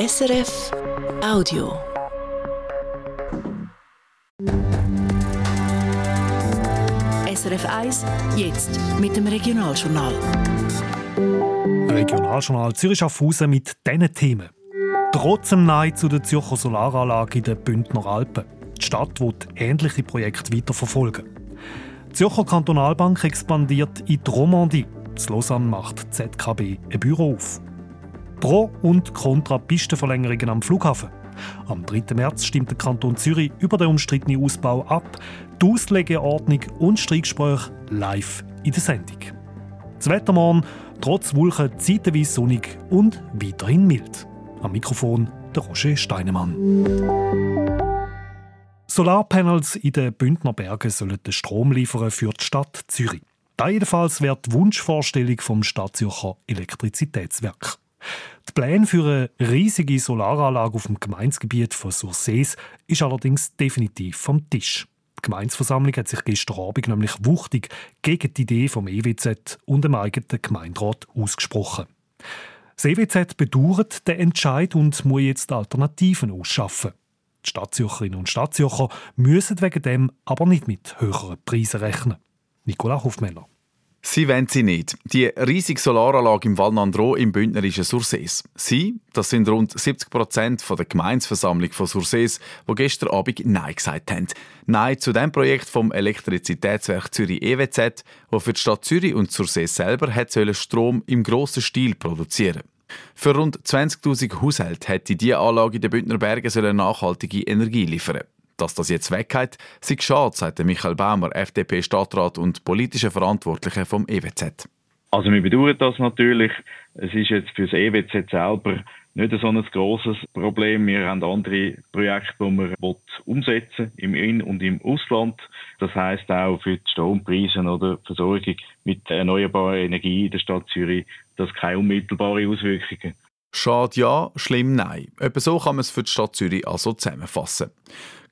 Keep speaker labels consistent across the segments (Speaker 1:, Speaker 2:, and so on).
Speaker 1: SRF Audio. SRF 1, jetzt mit dem Regionaljournal.
Speaker 2: Regionaljournal Zürich-Schaffhausen mit diesen Themen. Trotz dem Nein zu der Zürcher Solaranlage in den Bündner Alpen. Die Stadt wird ähnliche Projekte weiterverfolgen. Die Zürcher Kantonalbank expandiert in die Romandie. Das Lausanne macht ZKB ein Büro auf. Pro und Contra Pistenverlängerungen am Flughafen. Am 3. März stimmt der Kanton Zürich über den umstrittenen Ausbau ab. Die Auslegeordnung und Streitgespräche live in der Sendung. Das Wetter morgen, trotz Wolken, zeitweise sonnig und weiterhin mild. Am Mikrofon der Roger Steinemann. Solarpanels in den Bündner Bergen sollen den Strom liefern für die Stadt Zürich. Da jedenfalls wäre die Wunschvorstellung vom Stadtzürcher Elektrizitätswerk. Die Pläne für eine riesige Solaranlage auf dem Gemeinsgebiet von Sursees ist allerdings definitiv vom Tisch. Die Gemeinsversammlung hat sich gestern Abend nämlich wuchtig gegen die Idee vom EWZ und dem eigenen Gemeinderat ausgesprochen. Das EWZ bedauert den Entscheid und muss jetzt Alternativen ausschaffen. Die Stadtzürcherinnen und Stadtzürcher müssen wegen dem aber nicht mit höheren Preisen rechnen. Nicola Hofmeller.
Speaker 3: Sie wollen sie nicht. Die riesige Solaranlage im Val Nandro im bündnerischen Sursees. Sie, das sind rund 70 Prozent der Gemeinsversammlung von Sursees, die gestern Abend Nein gesagt haben. Nein zu dem Projekt vom Elektrizitätswerk Zürich EWZ, wo für die Stadt Zürich und Sursees selber Strom im grossen Stil produzieren für rund 20.000 Haushalte hätte diese Anlage in den Bündner Bergen nachhaltige Energie liefern dass das jetzt weggeht, sei schade, sagt Michael Baumer, FDP-Stadtrat und politischer Verantwortlicher vom EWZ.
Speaker 4: Also wir bedauern das natürlich. Es ist jetzt für das EWZ selber nicht so ein grosses Problem. Wir haben andere Projekte, die wir umsetzen im In- und im Ausland. Das heißt auch für die Strompreise oder Versorgung mit erneuerbarer Energie in der Stadt Zürich, das keine unmittelbare Auswirkungen.
Speaker 3: Schade ja, schlimm nein. Etwa so kann man es für die Stadt Zürich also zusammenfassen.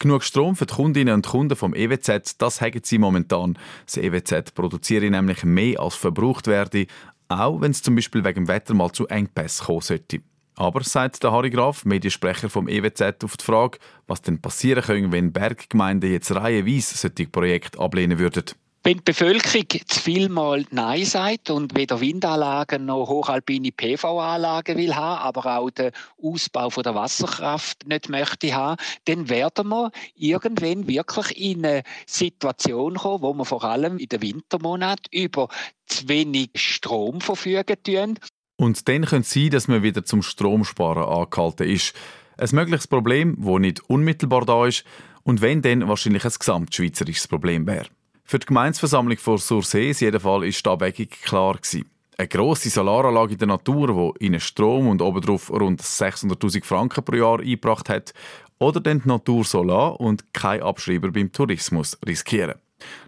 Speaker 3: Genug Strom für die Kundinnen und Kunden vom EWZ, das haben sie momentan. Das EWZ produziert nämlich mehr als verbraucht werde, auch wenn es zum Beispiel wegen dem Wetter mal zu Engpässen kommen sollte. Aber, sagt der Harry Graf, Mediensprecher vom EWZ, auf die Frage, was denn passieren könnte, wenn Berggemeinden jetzt reihenweise solche Projekte ablehnen würden.
Speaker 5: Wenn die Bevölkerung zu viel mal Nein sagt und weder Windanlagen noch hochalpine PV-Anlagen will haben, aber auch den Ausbau der Wasserkraft nicht möchte haben, dann werden wir irgendwann wirklich in eine Situation kommen, wo wir vor allem in den Wintermonaten über zu wenig Strom verfügen tun.
Speaker 3: Und dann könnte es sein, dass man wieder zum Stromsparen angehalten ist. Ein mögliches Problem, das nicht unmittelbar da ist und wenn dann wahrscheinlich ein gesamtschweizerisches Problem wäre. Für die Gemeinsversammlung von Sursees jedenfalls ist die Abwägung klar gewesen. Eine grosse Solaranlage in der Natur, die ihnen Strom und obendrauf rund 600'000 Franken pro Jahr eingebracht hat, oder dann die Natur Solar und kein Abschreiber beim Tourismus riskieren.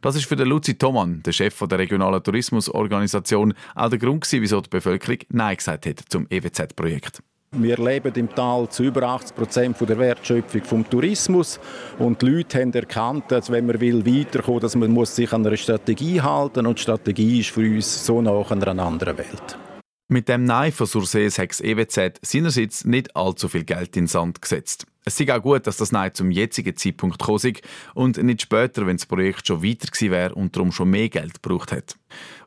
Speaker 3: Das ist für den Luzi Thomann, der Chef der regionalen Tourismusorganisation, auch der Grund wieso die Bevölkerung Nein gesagt hat zum EWZ-Projekt.
Speaker 6: Wir leben im Tal zu über 80 Prozent der Wertschöpfung vom Tourismus und die Leute haben erkannt, dass wenn man will dass man muss sich an einer Strategie halten und die Strategie ist für uns so nach einer anderen Welt.
Speaker 3: Mit dem Nein von Sursees hat das EWZ seinerseits nicht allzu viel Geld in den Sand gesetzt. Es ist auch gut, dass das Nein zum jetzigen Zeitpunkt gekommen und nicht später, wenn das Projekt schon weiter gewesen wäre und darum schon mehr Geld gebraucht hat.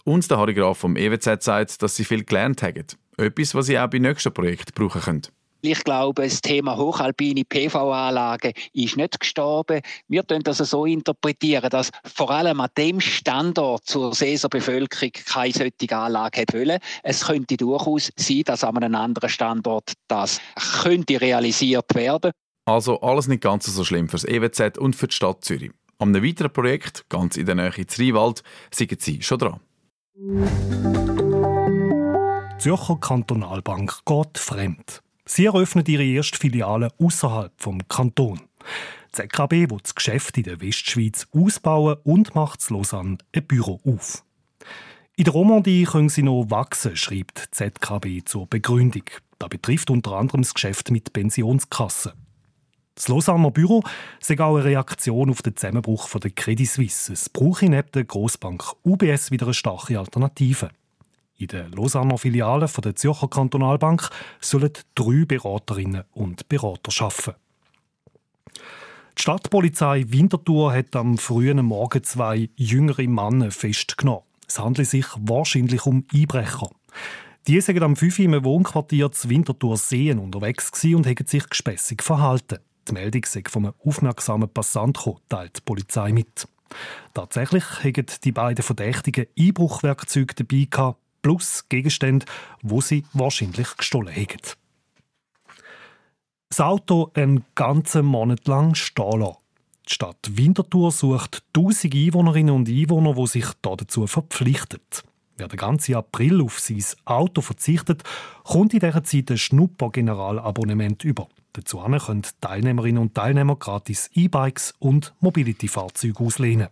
Speaker 3: Uns der Harry Graf vom EWZ sagt, dass sie viel gelernt haben. Etwas, was Sie auch bei nächsten Projekten brauchen können.
Speaker 5: Ich glaube, das Thema hochalpine PV-Anlagen ist nicht gestorben. Wir können das so interpretieren, dass vor allem an dem Standort zur Seeser Bevölkerung keine solche Anlage hat wollen. Es könnte durchaus sein, dass an einem anderen Standort das könnte realisiert werden.
Speaker 3: Also alles nicht ganz so schlimm für das EWZ und für die Stadt Zürich. An einem weiteren Projekt, ganz in der Nähe zu Rheinwald, sind Sie schon dran.
Speaker 2: Zürcher Kantonalbank geht fremd. Sie eröffnet ihre erste Filiale außerhalb vom Kanton. Die ZKB will das Geschäft in der Westschweiz ausbauen und macht in Lausanne ein Büro auf. In der Romandie können sie noch wachsen, schreibt die ZKB zur Begründung. Das betrifft unter anderem das Geschäft mit Pensionskassen. Das Lausanner Büro sei auch eine Reaktion auf den Zusammenbruch der Credit Suisse. Es brauche neben der Grossbank UBS wieder eine starke Alternative. In der Lausanner Filiale der Zürcher Kantonalbank sollen drei Beraterinnen und Berater arbeiten. Die Stadtpolizei Winterthur hat am frühen Morgen zwei jüngere Männer festgenommen. Es handelt sich wahrscheinlich um Einbrecher. Die sind am 5 im Wohnquartier zu Winterthur Seen unterwegs und haben sich gespässig verhalten. Die Meldung sei von einem aufmerksamen Passant gekommen, teilt die Polizei mit. Tatsächlich haben die beiden Verdächtigen Einbruchwerkzeuge dabei plus Gegenstände, wo sie wahrscheinlich gestohlen haben. Das Auto einen ganzen Monat lang stehen lassen. Die Stadt Winterthur sucht tausend Einwohnerinnen und Einwohner, die sich dazu verpflichten. Wer den ganzen April auf sein Auto verzichtet, kommt in dieser Zeit ein Schnupper-Generalabonnement über. Dazu können Teilnehmerinnen und Teilnehmer gratis E-Bikes und Mobility-Fahrzeuge auslehnen.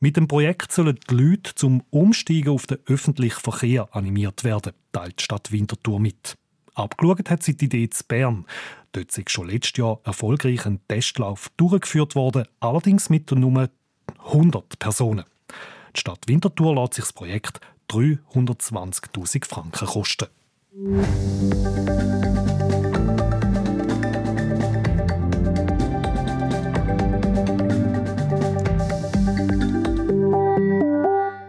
Speaker 2: Mit dem Projekt sollen die Leute zum Umsteigen auf den öffentlichen Verkehr animiert werden, teilt die Stadt Winterthur mit. Abgeschaut hat sie die Idee zu Bern. Dort ist schon letztes Jahr erfolgreich ein Testlauf durchgeführt worden, allerdings mit nur 100 Personen. Die Stadt Winterthur lässt sich das Projekt 320.000 Franken kosten.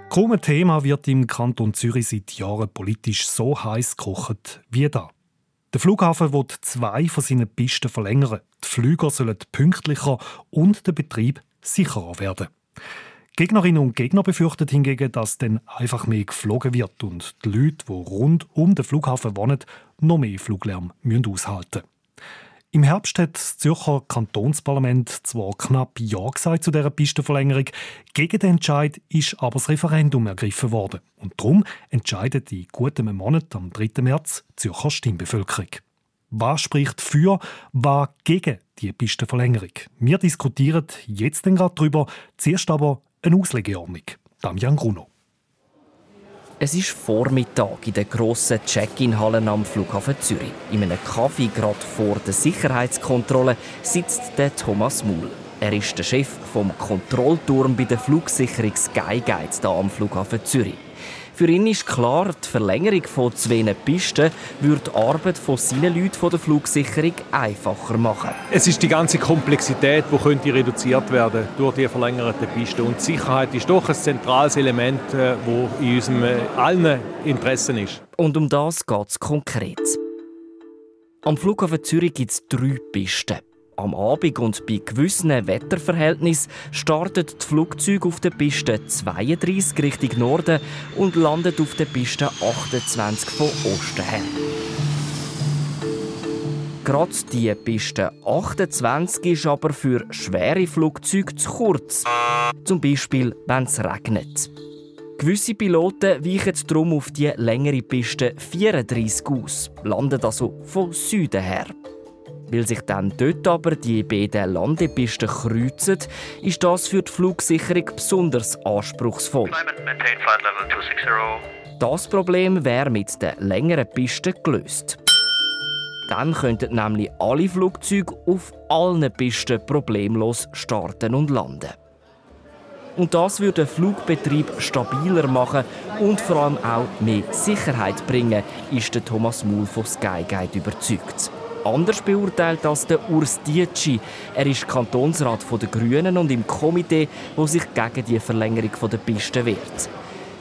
Speaker 2: Kaum ein Thema wird im Kanton Zürich seit Jahren politisch so heiß gekocht wie da. Der Flughafen wird zwei von seinen Pisten verlängern. Die Flüger sollen pünktlicher und der Betrieb sicherer werden. Gegnerinnen und Gegner befürchten hingegen, dass dann einfach mehr geflogen wird und die Leute, die rund um den Flughafen wohnen, noch mehr Fluglärm aushalten müssen. Im Herbst hat das Zürcher Kantonsparlament zwar knapp Ja gesagt zu dieser Pistenverlängerung, gegen den Entscheid ist aber das Referendum ergriffen worden. Und darum entscheidet in gutem Monat am 3. März die Zürcher Stimmbevölkerung. Was spricht für, was gegen die Pistenverlängerung? Wir diskutieren jetzt gerade darüber. Zuerst aber eine Auslegeordnung. Damian Gruno.
Speaker 7: Es ist Vormittag in der grossen Check-in-Halle am Flughafen Zürich. In einem Kaffee gerade vor der Sicherheitskontrolle sitzt der Thomas Muhl. Er ist der Chef vom Kontrollturm bei der Flugsicherung Sky Guide hier am Flughafen Zürich. Für ihn ist klar, die Verlängerung von zwei Pisten würde die Arbeit von seinen Leuten von der Flugsicherung einfacher machen.
Speaker 8: Es ist die ganze Komplexität, die könnte reduziert werden durch die verlängerte Piste. Und Sicherheit ist doch ein zentrales Element, das äh, in unserem äh, allen Interessen ist.
Speaker 7: Und um das geht es konkret. Am Flughafen Zürich gibt es drei Pisten. Am Abend und bei gewissen Wetterverhältnissen startet das Flugzeug auf der Piste 32 Richtung Norden und landet auf der Piste 28 von Osten her. Gerade die Piste 28 ist aber für schwere Flugzeuge zu kurz. Zum Beispiel, wenn es regnet. Gewisse Piloten weichen darum auf die längere Piste 34 aus, landen also von Süden her. Weil sich dann dort aber die beiden Landepisten kreuzen, ist das für die Flugsicherung besonders anspruchsvoll. Das Problem wäre mit den längeren Pisten gelöst. Dann könnten nämlich alle Flugzeuge auf allen Pisten problemlos starten und landen. Und das würde den Flugbetrieb stabiler machen und vor allem auch mehr Sicherheit bringen, ist der Thomas Muhl von Skyguide überzeugt anders beurteilt als der Urs Dietschi. Er ist Kantonsrat der Grünen und im Komitee, wo sich gegen die Verlängerung der Piste wehrt.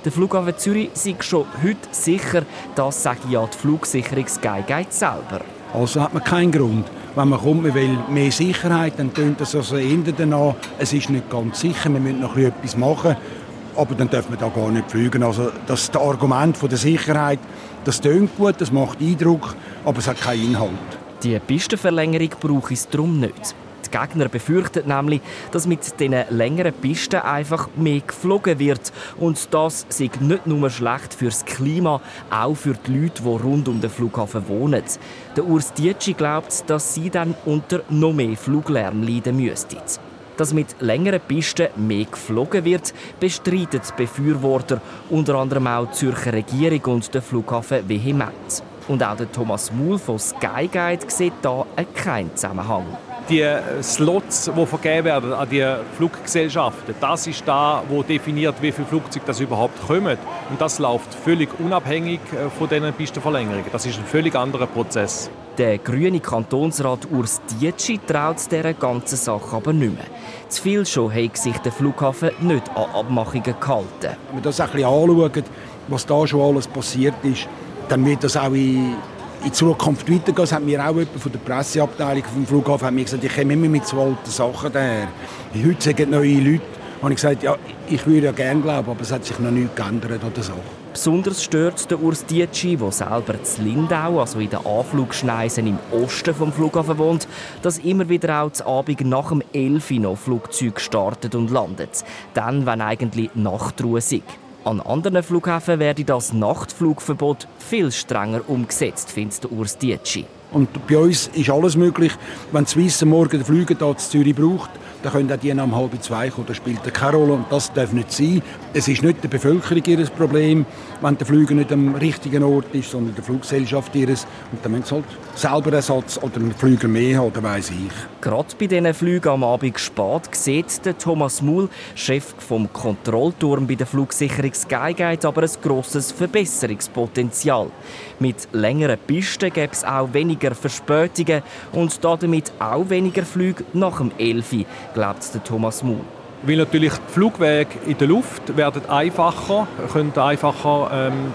Speaker 7: Der Flughafen Zürich ist schon heute sicher, das sage ja die Flugsicherung Skyguide selber.
Speaker 9: Also hat man keinen Grund. Wenn man kommt, man will mehr Sicherheit, dann tönt das also eher danach, es ist nicht ganz sicher, wir müssen noch etwas machen, aber dann dürfen wir da gar nicht fliegen. Also das Argument von der Sicherheit, das tönt gut, das macht Eindruck, aber es hat keinen Inhalt.
Speaker 7: Die Pistenverlängerung brauche es darum nicht. Die Gegner befürchten nämlich, dass mit diesen längeren Pisten einfach mehr geflogen wird. Und das ist nicht nur schlecht fürs Klima, auch für die Leute, die rund um den Flughafen wohnen. Der Urs Dietschi glaubt, dass sie dann unter noch mehr Fluglärm leiden müssten. Dass mit längeren Pisten mehr geflogen wird, bestreiten die Befürworter, unter anderem auch die Zürcher Regierung und der Flughafen vehement. Und auch der Thomas Muhl von Sky Guide sieht da keinen Zusammenhang.
Speaker 8: die Slots, die vergeben werden an die Fluggesellschaften, das ist da, wo definiert, wie viele Flugzeuge das überhaupt kommen. Und das läuft völlig unabhängig äh, von diesen Pistenverlängerungen. Das ist ein völlig anderer Prozess.
Speaker 7: Der grüne Kantonsrat Urs Dietschi traut dieser ganzen Sache aber nicht mehr. Zu viel schon hat sich der Flughafen nicht an Abmachungen gehalten.
Speaker 9: Wenn wir das ein bisschen anschauen, was da schon alles passiert ist, dann wird das auch in in Zukunft weitergehen. Das hat mir auch jemand von der Presseabteilung vom Flughafen hat mir gesagt, ich komme immer mit so alten Sachen daher. Heute sagen neue Leute, habe ich gesagt, ja, ich würde ja gerne glauben, aber es hat sich noch nichts geändert oder so.
Speaker 7: Besonders stört der Urs Dietschi, der selber zu Lindau, also in den Anflugschneisen im Osten vom Flughafen wohnt, dass immer wieder auch zu Abend nach dem 11 Uhr noch Flugzeuge startet und landet. Dann, wenn eigentlich Nachtruhe ist. An anderen Flughäfen werde das Nachtflugverbot viel strenger umgesetzt, findet Urs Dietschi.
Speaker 9: Und bei uns ist alles möglich. Wenn die Swiss morgen den Flüge hier in Zürich braucht, dann können auch die um halb zwei kommen. Das spielt keine Rolle und das darf nicht sein. Es ist nicht der Bevölkerung ihr Problem, wenn der Flüger nicht am richtigen Ort ist, sondern der Fluggesellschaft ihres. Und dann müssen sie halt selber Ersatz oder einen Flüger mehr haben, weiss ich.
Speaker 7: Gerade bei diesen Flügen am Abend spät sieht der Thomas Muhl, Chef vom Kontrollturm bei der Flugsicherung Skygate, aber ein grosses Verbesserungspotenzial. Mit längeren Pisten gäbe es auch weniger Verspätungen und damit auch weniger Flüge nach dem 11 glaubt der Thomas Muhl.
Speaker 8: Weil natürlich die Flugwege in der Luft werden einfacher, können einfacher ähm,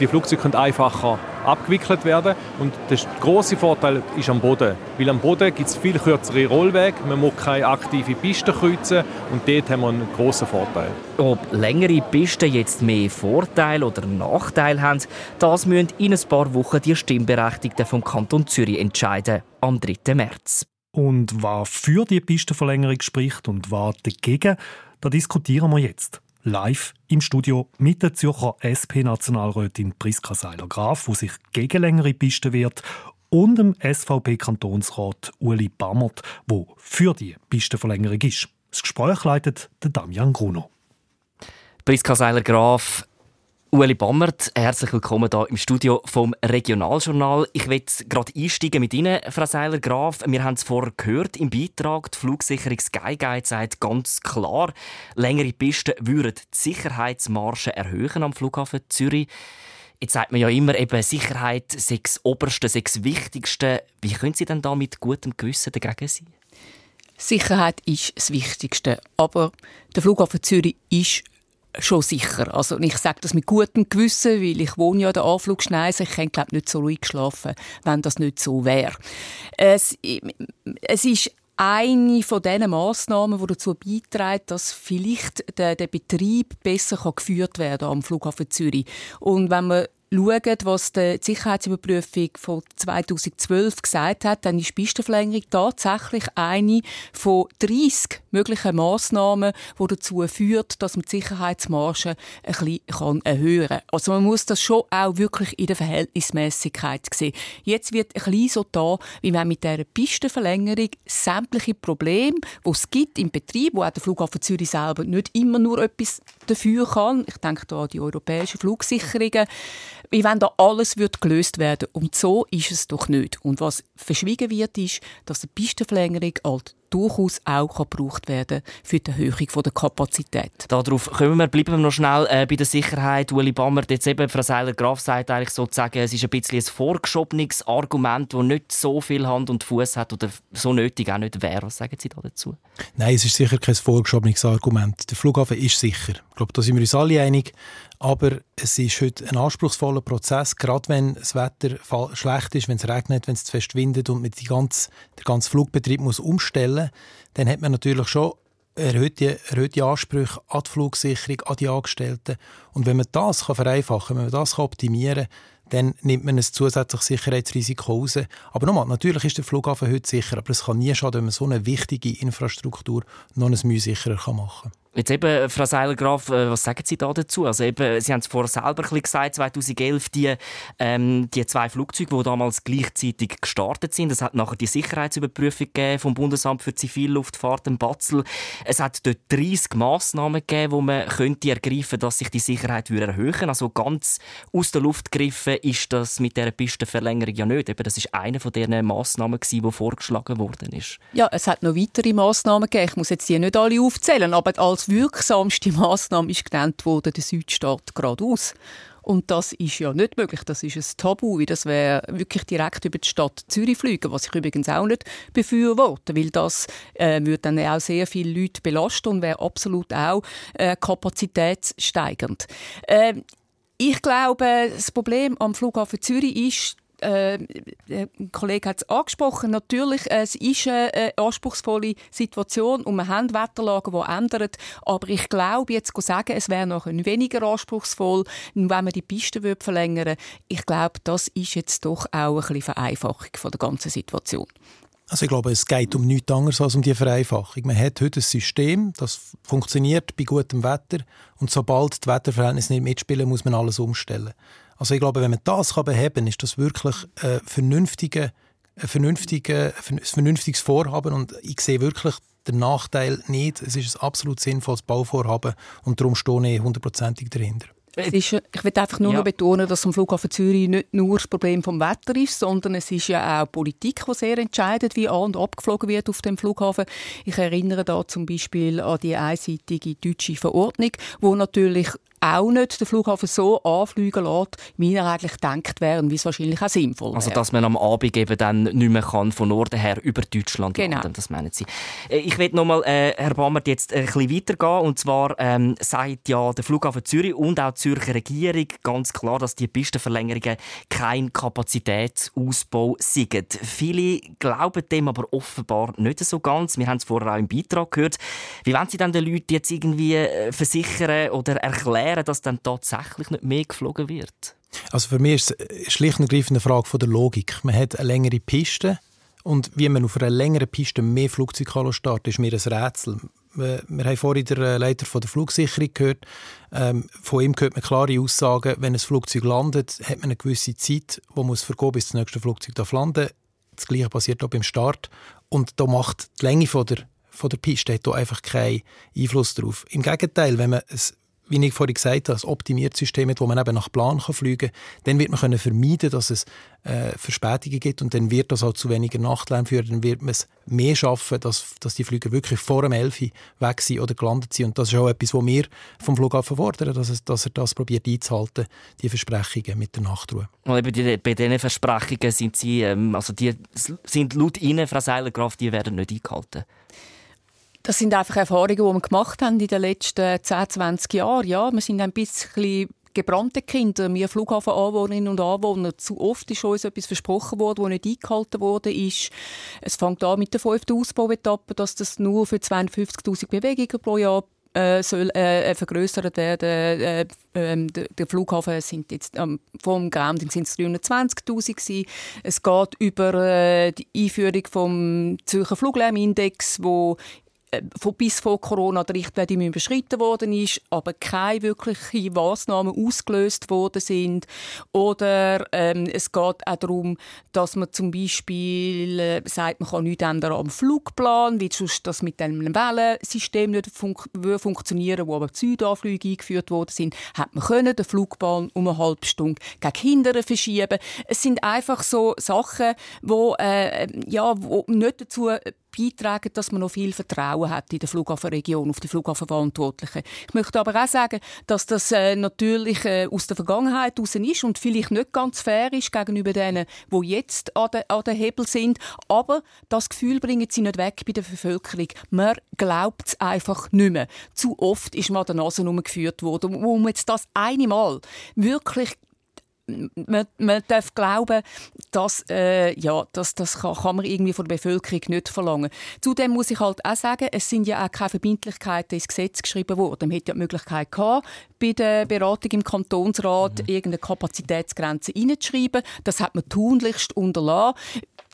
Speaker 8: die Flugzeuge können einfacher abgewickelt werden. Und der große Vorteil ist am Boden. Weil am Boden gibt es viel kürzere Rollwege, man muss keine aktive Piste kreuzen und dort haben wir einen grossen Vorteil.
Speaker 7: Ob längere Pisten jetzt mehr Vorteil oder Nachteil haben, das müssen in ein paar Wochen die Stimmberechtigten vom Kanton Zürich entscheiden, am 3. März.
Speaker 2: Und was für die Pistenverlängerung spricht und was dagegen, da diskutieren wir jetzt. Live im Studio mit der Zürcher SP-Nationalrätin Priska Seiler-Graf, die sich gegen längere Pisten wehrt, und dem SVP-Kantonsrat Uli Bammert, der für die Pistenverlängerung ist. Das Gespräch leitet Damian Gruno.
Speaker 7: Priska Seiler-Graf, Ueli Bammert, herzlich willkommen hier im Studio vom Regionaljournal. Ich will gerade einsteigen mit Ihnen, Frau Seiler-Graf. Wir haben es vorher gehört im Beitrag. Die Flugsicherung Skyguide sagt ganz klar, längere Pisten würden die Sicherheitsmarge erhöhen am Flughafen Zürich. Jetzt sagt man ja immer, eben Sicherheit sei das Oberste, sei Wichtigste. Wie können Sie denn da mit gutem Gewissen dagegen sein?
Speaker 10: Sicherheit ist das Wichtigste. Aber der Flughafen Zürich ist schon sicher. Also ich sage das mit gutem Gewissen, weil ich wohne ja an der Anflugschneise. Ich könnte glaube nicht so ruhig schlafen, wenn das nicht so wäre. Es, es ist eine von diesen Massnahmen, die dazu beiträgt, dass vielleicht der, der Betrieb besser geführt werden kann am Flughafen Zürich. Und wenn man schauen, was die Sicherheitsüberprüfung von 2012 gesagt hat, dann ist die Pistenverlängerung tatsächlich eine von 30 möglichen Massnahmen, die dazu führt, dass man die Sicherheitsmarge ein bisschen erhöhen kann. Also man muss das schon auch wirklich in der Verhältnismäßigkeit sehen. Jetzt wird ein bisschen so da, wie wenn mit dieser Pistenverlängerung sämtliche Probleme, die es gibt im Betrieb, wo auch der Flughafen Zürich selber nicht immer nur etwas dafür kann, ich denke da an die europäischen Flugsicherungen, wie wenn da alles wird gelöst werden Und so ist es doch nicht. Und was verschwiegen wird, ist, dass eine Pistenverlängerung halt durchaus auch gebraucht werden für die Erhöhung der Kapazität.
Speaker 7: Darauf kommen wir, bleiben wir noch schnell äh, bei der Sicherheit. Ueli Bammer, jetzt eben, Frau Seiler-Graf sagt eigentlich sozusagen, es ist ein bisschen ein vorgeschobenes Argument, das nicht so viel Hand und Fuß hat oder so nötig auch nicht wäre. Was sagen Sie da dazu?
Speaker 11: Nein, es ist sicher kein vorgeschobenes Argument. Der Flughafen ist sicher. Ich glaube, da sind wir uns alle einig. Aber es ist heute ein anspruchsvoller Prozess, gerade wenn das Wetter schlecht ist, wenn es regnet, wenn es zu fest windet und man die ganze, den ganzen Flugbetrieb muss umstellen dann hat man natürlich schon erhöhte, erhöhte Ansprüche an die Flugsicherung, an die Angestellten. Und wenn man das kann vereinfachen kann, wenn man das kann optimieren kann, dann nimmt man ein zusätzliches Sicherheitsrisiko raus. Aber nochmal, natürlich ist der Flughafen heute sicher, aber es kann nie schaden, wenn man so eine wichtige Infrastruktur noch ein sicherer machen kann.
Speaker 7: Jetzt eben, Frau Seiler-Graf, äh, was sagen Sie da dazu? Also eben, Sie haben es vorher selber gesagt, 2011 die, ähm, die zwei Flugzeuge, die damals gleichzeitig gestartet sind. Es hat nachher die Sicherheitsüberprüfung vom Bundesamt für Zivilluftfahrt in Batzel. Es hat dort 30 Massnahmen gegeben, wo man könnte ergreifen, dass sich die Sicherheit würde erhöhen. Also ganz aus der Luft gegriffen ist das mit der Pistenverlängerung ja nicht. Eben, das ist eine von diesen Massnahmen, die vorgeschlagen worden ist.
Speaker 10: Ja, es hat noch weitere Massnahmen gegeben. Ich muss jetzt die nicht alle aufzählen, aber als wirksamste Maßnahme ist genannt worden, der Südstaat geradeaus. Und das ist ja nicht möglich. Das ist ein Tabu, wie das wäre wirklich direkt über die Stadt Zürich fliegen, was ich übrigens auch nicht befürworte, weil das äh, würde dann auch sehr viele Leute belasten und wäre absolut auch äh, kapazitätssteigernd. Äh, ich glaube, das Problem am Flughafen Zürich ist, äh, der Kollege hat es angesprochen, natürlich, es ist eine anspruchsvolle Situation und wir haben Wetterlagen, die ändern, aber ich glaube, jetzt zu sagen, es wäre noch weniger anspruchsvoll, wenn man die Piste verlängern würde, ich glaube, das ist jetzt doch auch ein bisschen Vereinfachung von der ganzen Situation.
Speaker 11: Also ich glaube, es geht um nichts anderes als um die Vereinfachung. Man hat heute ein System, das funktioniert bei gutem Wetter und sobald die Wetterverhältnisse nicht mitspielen, muss man alles umstellen. Also ich glaube, wenn man das kann beheben kann, ist das wirklich ein, vernünftige, ein, vernünftige, ein vernünftiges Vorhaben und ich sehe wirklich den Nachteil nicht. Es ist ein absolut sinnvolles Bauvorhaben und darum stehe ich hundertprozentig dahinter.
Speaker 10: Ist, ich will einfach nur ja. noch betonen, dass am Flughafen Zürich nicht nur das Problem vom Wetter ist, sondern es ist ja auch Politik, die sehr entscheidet, wie an- und abgeflogen wird auf dem Flughafen. Ich erinnere da zum Beispiel an die einseitige deutsche Verordnung, wo natürlich auch nicht den Flughafen so anfliegen lässt, wie er eigentlich denkt wäre wie es wahrscheinlich auch sinnvoll wäre.
Speaker 7: Also, dass man am Abend eben dann nicht mehr kann von Norden her über Deutschland genau. landen, das meinen Sie. Äh, ich will nochmal, äh, Herr Bammert, jetzt ein bisschen weitergehen. Und zwar ähm, sagt ja der Flughafen Zürich und auch die Zürcher Regierung ganz klar, dass die Pistenverlängerungen kein Kapazitätsausbau sind. Viele glauben dem aber offenbar nicht so ganz. Wir haben es vorher auch im Beitrag gehört. Wie wollen Sie denn den Leuten jetzt irgendwie äh, versichern oder erklären, erklären, dass dann tatsächlich nicht mehr geflogen wird?
Speaker 11: Also für mich ist es schlicht und ergreifend eine Frage von der Logik. Man hat eine längere Piste und wie man auf einer längeren Piste mehr Flugzeuge starten ist mir ein Rätsel. Wir, haben vorhin den Leiter von der Flugsicherung gehört. Ähm, von ihm hört man klare Aussagen, wenn ein Flugzeug landet, hat man eine gewisse Zeit, man es vergehen bis das nächste Flugzeug darf landen. Das Gleiche passiert auch beim Start. Und da macht die Länge von der, von der Piste hat einfach keinen Einfluss darauf. Im Gegenteil, wenn man ein wie ich vorhin gesagt habe, ein optimiertes System hat, wo man eben nach Plan fliegen kann, dann wird man vermeiden, dass es äh, Verspätungen gibt und dann wird das auch zu weniger Nachtlärm führen. Dann wird man es mehr schaffen, dass, dass die Flüge wirklich vor dem 11 weg sind oder gelandet sind. Und das ist auch etwas, was wir vom Flughafen fordern, dass, es, dass er das probiert einzuhalten, die Versprechungen mit der Nachtruhe.
Speaker 7: Und eben die, bei diesen Versprechungen sind sie, ähm, also die sind laut Ihnen, Frau Seilergraf, die werden nicht eingehalten.
Speaker 10: Das sind einfach Erfahrungen, die wir gemacht haben in den letzten 10, 20 Jahren. Ja, wir sind ein bisschen gebrannte Kinder, wir Flughafenanwohnerinnen und Anwohner. Zu oft ist uns etwas versprochen worden, das nicht eingehalten wurde. Es fängt an mit der fünften Ausbauetappe, dass das nur für 52'000 Bewegungen pro Jahr äh, soll äh, vergrößert werden. Äh, äh, der Flughafen sind jetzt ähm, vom Grounding sind es 320.000 Es geht über äh, die Einführung vom Zürcher Fluglärmindex, wo äh, bis vor Corona die Richtwerte überschritten worden ist, aber keine wirklichen Maßnahmen ausgelöst worden sind. Oder ähm, es geht auch darum, dass man zum Beispiel äh, sagt, man kann nichts ändern am Flugplan, wie sonst das mit dem Wellensystem nicht fun funktionieren, wo aber Südanflüge eingeführt worden sind, hat man können den Flugplan um eine halbe Stunde gegen Kinder verschieben. Es sind einfach so Sachen, wo, äh, ja, wo nicht dazu beitragen, dass man noch viel Vertrauen hat in der Flughafenregion, auf die Flughafenverantwortlichen. Ich möchte aber auch sagen, dass das äh, natürlich äh, aus der Vergangenheit heraus ist und vielleicht nicht ganz fair ist gegenüber denen, die jetzt an den, an den Hebel sind. Aber das Gefühl bringen sie nicht weg bei der Bevölkerung. Man glaubt es einfach nicht mehr. Zu oft ist man an der Nase geführt worden, wo man jetzt das eine Mal wirklich man, man darf glauben, dass, äh, ja, das, das kann, kann man irgendwie von der Bevölkerung nicht verlangen. Zudem muss ich halt auch sagen, es sind ja auch keine Verbindlichkeiten ins Gesetz geschrieben worden. Man hätte ja die Möglichkeit gehabt, bei der Beratung im Kantonsrat mhm. irgendeine Kapazitätsgrenze reinzuschreiben. Das hat man tunlichst unterlassen.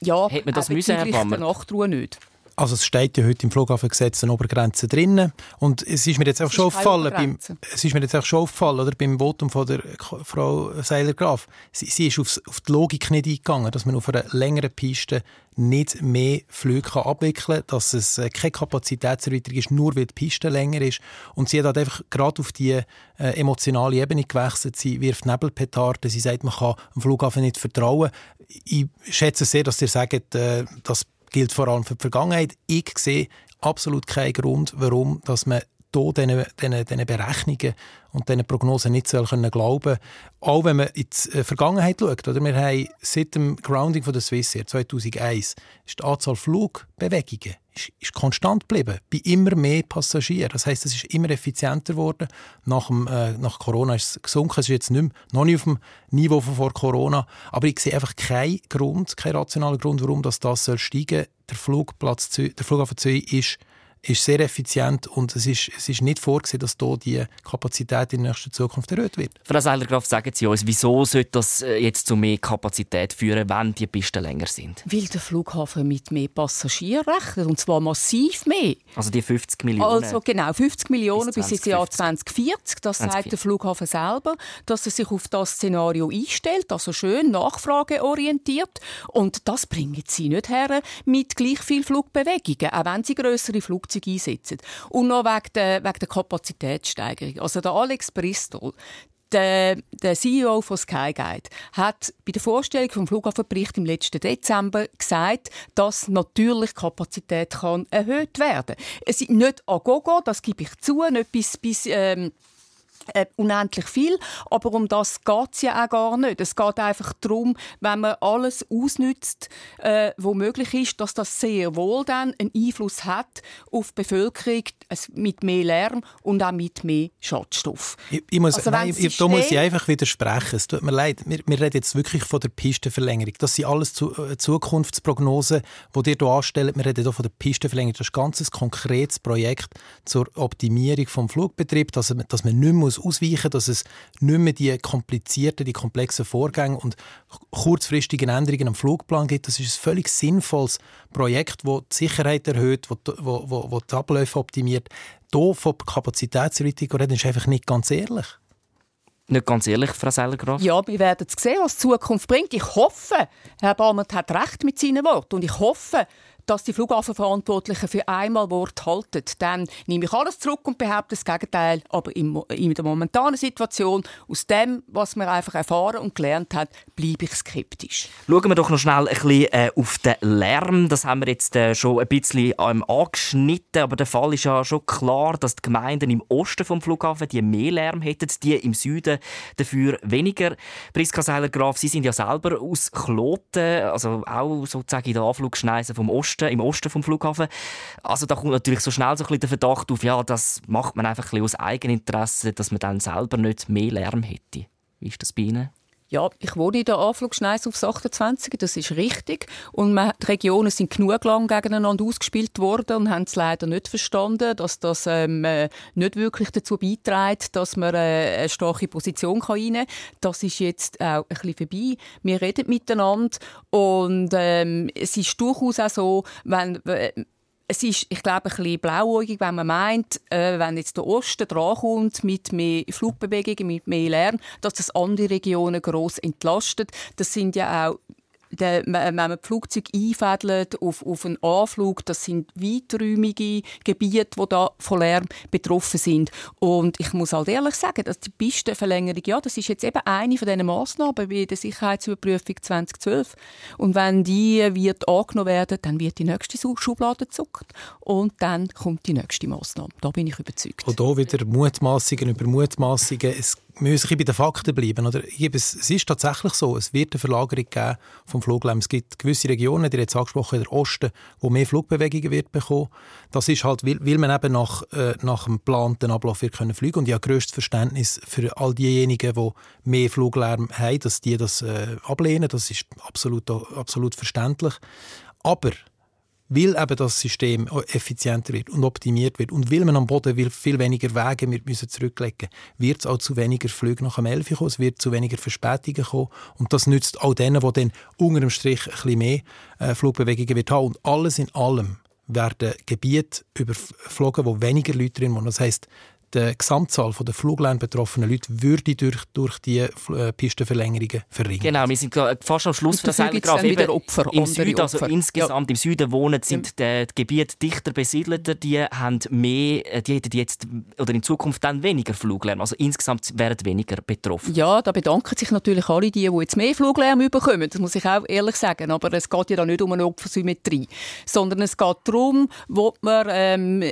Speaker 10: Ja,
Speaker 7: Hätte man das müssen, Herr
Speaker 10: Nachtruhe nicht.
Speaker 11: Also es steht ja heute im Flughafengesetz eine Obergrenze drin und es ist mir jetzt auch schon aufgefallen, beim, es ist mir jetzt auch schon aufgefallen, oder, beim Votum von der Frau Seiler-Graf, sie, sie, ist auf, auf die Logik nicht eingegangen, dass man auf einer längeren Piste nicht mehr Flüge abwickeln kann, dass es äh, keine Kapazitätserweiterung ist, nur weil die Piste länger ist. Und sie hat halt einfach gerade auf die äh, emotionale Ebene gewechselt. Sie wirft Nebelpetarden, sie sagt, man kann dem Flughafen nicht vertrauen. Ich schätze sehr, dass ihr sagt, äh, das gilt vor allem für die Vergangenheit. Ich sehe absolut keinen Grund, warum dass man hier diesen, diesen, diesen Berechnungen und diesen Prognosen nicht soll können glauben Auch wenn man in die äh, Vergangenheit schaut. Oder? Wir haben seit dem Grounding von der Swissair 2001 ist die Anzahl Flugbewegungen ist, ist konstant geblieben, bei immer mehr Passagieren. Das heißt, es ist immer effizienter geworden. Nach, dem, äh, nach Corona ist es gesunken. Es ist jetzt nicht mehr, noch nicht auf dem Niveau von vor Corona. Aber ich sehe einfach keinen Grund, keinen rationalen Grund, warum das, das soll steigen soll. Der der Flughafen Zürich ist ist sehr effizient und es ist, es ist nicht vorgesehen, dass hier die Kapazität in der nächsten Zukunft erhöht wird.
Speaker 7: Frau Seiler-Graf, sagen Sie uns, wieso sollte das äh, jetzt zu mehr Kapazität führen, wenn die Pisten länger sind?
Speaker 10: Weil der Flughafen mit mehr Passagieren rechnet, und zwar massiv mehr.
Speaker 7: Also die 50 Millionen?
Speaker 10: Also genau, 50 Millionen bis, bis ins Jahr 2040. Das 2040. sagt der Flughafen selber, dass er sich auf das Szenario einstellt, also schön nachfrageorientiert. Und das bringen sie nicht her mit gleich viel Flugbewegungen, auch wenn sie größere Flugzeuge Fahrzeuge einsetzen. Und noch wegen der, wegen der Kapazitätssteigerung. Also der Alex Bristol, der, der, CEO von Skyguide hat bei der Vorstellung vom Flughafenbericht im letzten Dezember gesagt, dass natürlich Kapazität kann erhöht werden. Es ist nicht a gogo, das gebe ich zu, nicht bis, bis ähm, äh, unendlich viel, aber um das geht es ja auch gar nicht. Es geht einfach darum, wenn man alles ausnützt, äh, wo möglich ist, dass das sehr wohl dann einen Einfluss hat auf die Bevölkerung mit mehr Lärm und auch mit mehr Schadstoff.
Speaker 11: Ich, ich muss, also, nein, ich, da muss ich einfach widersprechen. Es tut mir leid, wir, wir reden jetzt wirklich von der Pistenverlängerung. Das sind alles zu, äh, Zukunftsprognosen, die ihr hier anstellt. Wir reden hier von der Pistenverlängerung. Das ist ein ganz konkretes Projekt zur Optimierung des Flugbetriebs, dass, dass man nicht mehr muss ausweichen dass es nicht mehr die komplizierten, die komplexen Vorgänge und kurzfristigen Änderungen am Flugplan gibt. Das ist ein völlig sinnvolles Projekt, das die Sicherheit erhöht, das wo, wo, wo die Abläufe optimiert. Hier von Kapazitätserweiterung reden ist einfach nicht ganz ehrlich.
Speaker 7: Nicht ganz ehrlich, Frau Sellergraf?
Speaker 10: Ja, wir werden sehen, was die Zukunft bringt. Ich hoffe, Herr Balmert hat recht mit seinen Worten. Und ich hoffe, dass die Flughafenverantwortlichen für einmal Wort halten. Dann nehme ich alles zurück und behaupte das Gegenteil. Aber in, der momentanen Situation, aus dem, was wir einfach erfahren und gelernt haben, bleibe ich skeptisch.
Speaker 7: Schauen wir doch noch schnell ein bisschen äh, auf den Lärm. Das haben wir jetzt äh, schon ein bisschen ähm, angeschnitten, aber der Fall ist ja schon klar, dass die Gemeinden im Osten vom Flughafen die mehr Lärm hätten, die im Süden dafür weniger. Priska Seiler-Graf, Sie sind ja selber aus Kloten, also auch sozusagen in der Anflugschneise vom Osten Osten, im Osten vom Flughafen. Also da kommt natürlich so schnell so ein der Verdacht auf, ja, das macht man einfach ein aus Eigeninteresse, dass man dann selber nicht mehr Lärm hätte. Wie ist das bei Ihnen?
Speaker 10: Ja, ich wohne in der Anflugschneise aufs 28, das ist richtig. Und man, die Regionen sind genug lang gegeneinander ausgespielt worden und haben es leider nicht verstanden, dass das ähm, äh, nicht wirklich dazu beiträgt, dass man äh, eine starke Position kann reinnehmen kann. Das ist jetzt auch ein bisschen vorbei. Wir reden miteinander und ähm, es ist durchaus auch so, wenn es ist, ich glaube, ein bisschen blauäugig, wenn man meint, äh, wenn jetzt der Osten drankommt mit mehr Flugbewegungen, mit mehr Lärm, dass das andere Regionen gross entlastet. Das sind ja auch wenn man die Flugzeuge einfädelt auf, auf einen Anflug, das sind weiträumige Gebiete, die da von Lärm betroffen sind. Und ich muss halt ehrlich sagen, dass die Pistenverlängerung, ja, das ist jetzt eben eine von diesen Massnahmen bei der Sicherheitsüberprüfung 2012. Und wenn die wird angenommen werden, dann wird die nächste Schublade gezuckt und dann kommt die nächste Massnahme. Da bin ich überzeugt.
Speaker 11: Und hier wieder Mutmaßungen über Mutmaßungen. Es wir müssen bei den Fakten bleiben. Oder? Es ist tatsächlich so, es wird eine Verlagerung geben vom Fluglärm. Es gibt gewisse Regionen, die jetzt angesprochen der Osten, wo mehr Flugbewegungen wird bekommen. Das ist halt, weil, weil man eben nach, äh, nach dem geplanten Ablauf wird können fliegen und ich habe grösstes Verständnis für all diejenigen, die mehr Fluglärm haben, dass die das äh, ablehnen. Das ist absolut, absolut verständlich. Aber weil eben das System effizienter wird und optimiert wird und weil man am Boden viel weniger Wege müssen zurücklegen wird es auch zu weniger Flügen nach dem 11 kommen, es wird zu weniger Verspätungen kommen und das nützt auch denen, die dann unter dem Strich ein bisschen mehr äh, Flugbewegungen wird haben und alles in allem werden Gebiete überflogen, wo weniger Leute drin wohnen. Das heisst, die Gesamtzahl der Fluglärm betroffenen Leute würde durch, durch die äh, Pistenverlängerungen verringert.
Speaker 7: Genau, wir sind fast am Schluss
Speaker 10: der Graf.
Speaker 7: Eben
Speaker 10: Opfer,
Speaker 7: Im Süden, also insgesamt ja. im Süden wohnen, sind die, die Gebiete dichter besiedelt. Die haben mehr, äh, die hätten jetzt oder in Zukunft dann weniger Fluglärm. Also insgesamt wären weniger betroffen.
Speaker 10: Ja, da bedanken sich natürlich alle die, die jetzt mehr Fluglärm bekommen. Das muss ich auch ehrlich sagen. Aber es geht ja da nicht um eine Opfersymmetrie, sondern es geht darum, wo man ähm,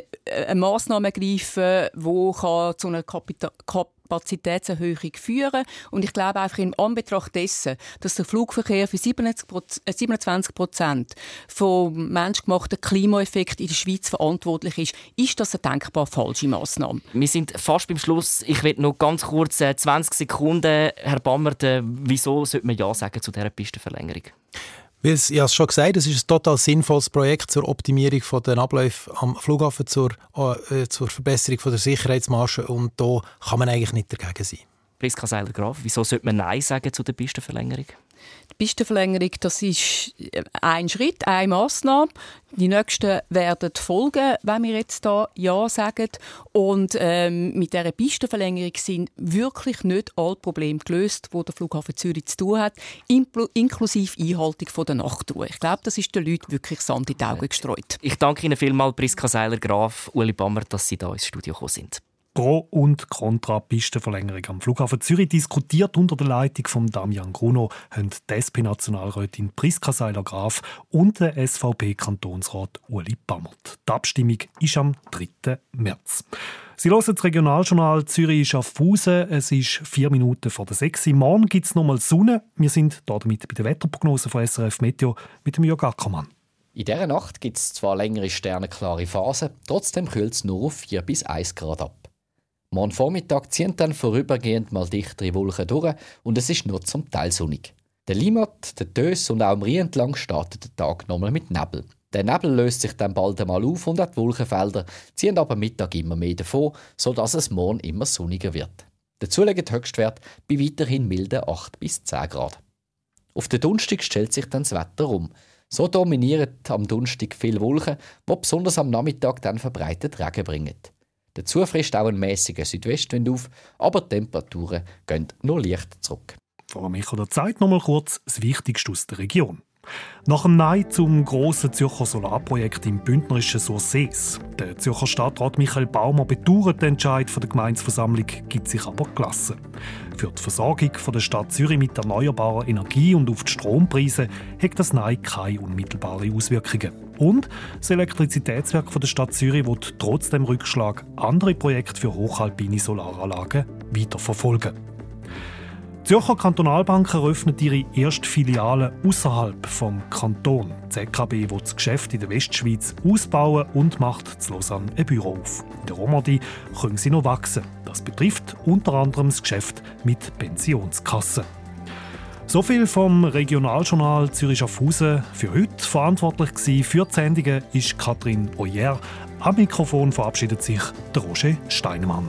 Speaker 10: eine Massnahme ergreifen, wo kann zu einer Kapazitätserhöhung führen Und ich glaube einfach im Anbetracht dessen, dass der Flugverkehr für 27 Prozent vom menschgemachten Klimaeffekt in der Schweiz verantwortlich ist, ist das eine denkbar falsche Maßnahme.
Speaker 7: Wir sind fast beim Schluss. Ich will noch ganz kurz 20 äh, Sekunden, Herr Bammert, äh, wieso sollte man Ja sagen zu dieser Pistenverlängerung?
Speaker 11: Es, ich habe es schon gesagt, es ist ein total sinnvolles Projekt zur Optimierung der Abläufe am Flughafen, zur, äh, zur Verbesserung der Sicherheitsmarge und da kann man eigentlich nicht dagegen sein.
Speaker 7: Priska Seiler-Graf, wieso sollte man Nein sagen zu der Pistenverlängerung?
Speaker 10: Die Pistenverlängerung, das ist ein Schritt, eine Massnahme. Die nächsten werden folgen, wenn wir jetzt da Ja sagen. Und ähm, mit dieser Pistenverlängerung sind wirklich nicht alle Probleme gelöst, die der Flughafen Zürich zu tun hat, inklusive Einhaltung der Nachtruhe. Ich glaube, das ist den Leuten wirklich Sand in die Augen gestreut.
Speaker 7: Ich danke Ihnen vielmals, Priska Seiler-Graf, Uli Bammer, dass Sie da ins Studio gekommen sind.
Speaker 2: Pro- und Kontra-Pistenverlängerung am Flughafen Zürich diskutiert unter der Leitung von Damian Gruno haben die SP-Nationalrätin Priska Seiler-Graf und der SVP-Kantonsrat Uli Bammert. Die Abstimmung ist am 3. März. Sie hören das Regionaljournal Zürich ist auf Fuße. Es ist vier Minuten vor der sechs. Morgen gibt es nochmal Sonne. Wir sind damit bei der Wetterprognose von SRF Meteo mit dem Jörg Ackermann.
Speaker 12: In dieser Nacht gibt es zwar längere sternenklare Phasen, trotzdem kühlt es nur auf 4 bis 1 Grad ab. Morgen Vormittag ziehen dann vorübergehend mal dichtere Wolken durch und es ist nur zum Teil sonnig. Der Limmat, der Dös und auch am Rhein entlang startet der Tag nochmal mit Nebel. Der Nebel löst sich dann bald einmal auf und auch die Wolkenfelder ziehen aber Mittag immer mehr davon, sodass es morgen immer sonniger wird. Dazu liegt der Höchstwert bei weiterhin milden 8 bis 10 Grad. Auf den Donnerstag stellt sich dann das Wetter um. So dominieren am Donnerstag viele Wolken, die besonders am Nachmittag dann verbreitet Regen bringen. Dazu frisst auch ein mäßiger Südwestwind auf, aber die Temperaturen gehen nur leicht zurück.
Speaker 2: Vor mich oder Zeit noch mal kurz das Wichtigste aus der Region. Nach dem Nein zum grossen Zürcher Solarprojekt im bündnerischen Sursees. Der Zürcher Stadtrat Michael Baumer bedauert den Entscheid der Gemeinsversammlung, gibt sich aber gelassen. Für die Versorgung der Stadt Zürich mit erneuerbarer Energie und auf die Strompreise hat das Nein keine unmittelbaren Auswirkungen. Und das Elektrizitätswerk der Stadt Zürich wird trotz dem Rückschlag andere Projekte für hochalpine Solaranlagen weiterverfolgen. Die Zürcher Kantonalbank eröffnet ihre erste Filiale außerhalb vom Kanton. Die ZKB will das Geschäft in der Westschweiz ausbauen und macht zu Lausanne ein Büro auf. In der Romandie können sie noch wachsen. Das betrifft unter anderem das Geschäft mit Pensionskassen. So viel vom Regionaljournal Zürich Schaffhausen für heute. Verantwortlich für die Sendungen ist Katrin Oyer. Am Mikrofon verabschiedet sich Roger Steinemann.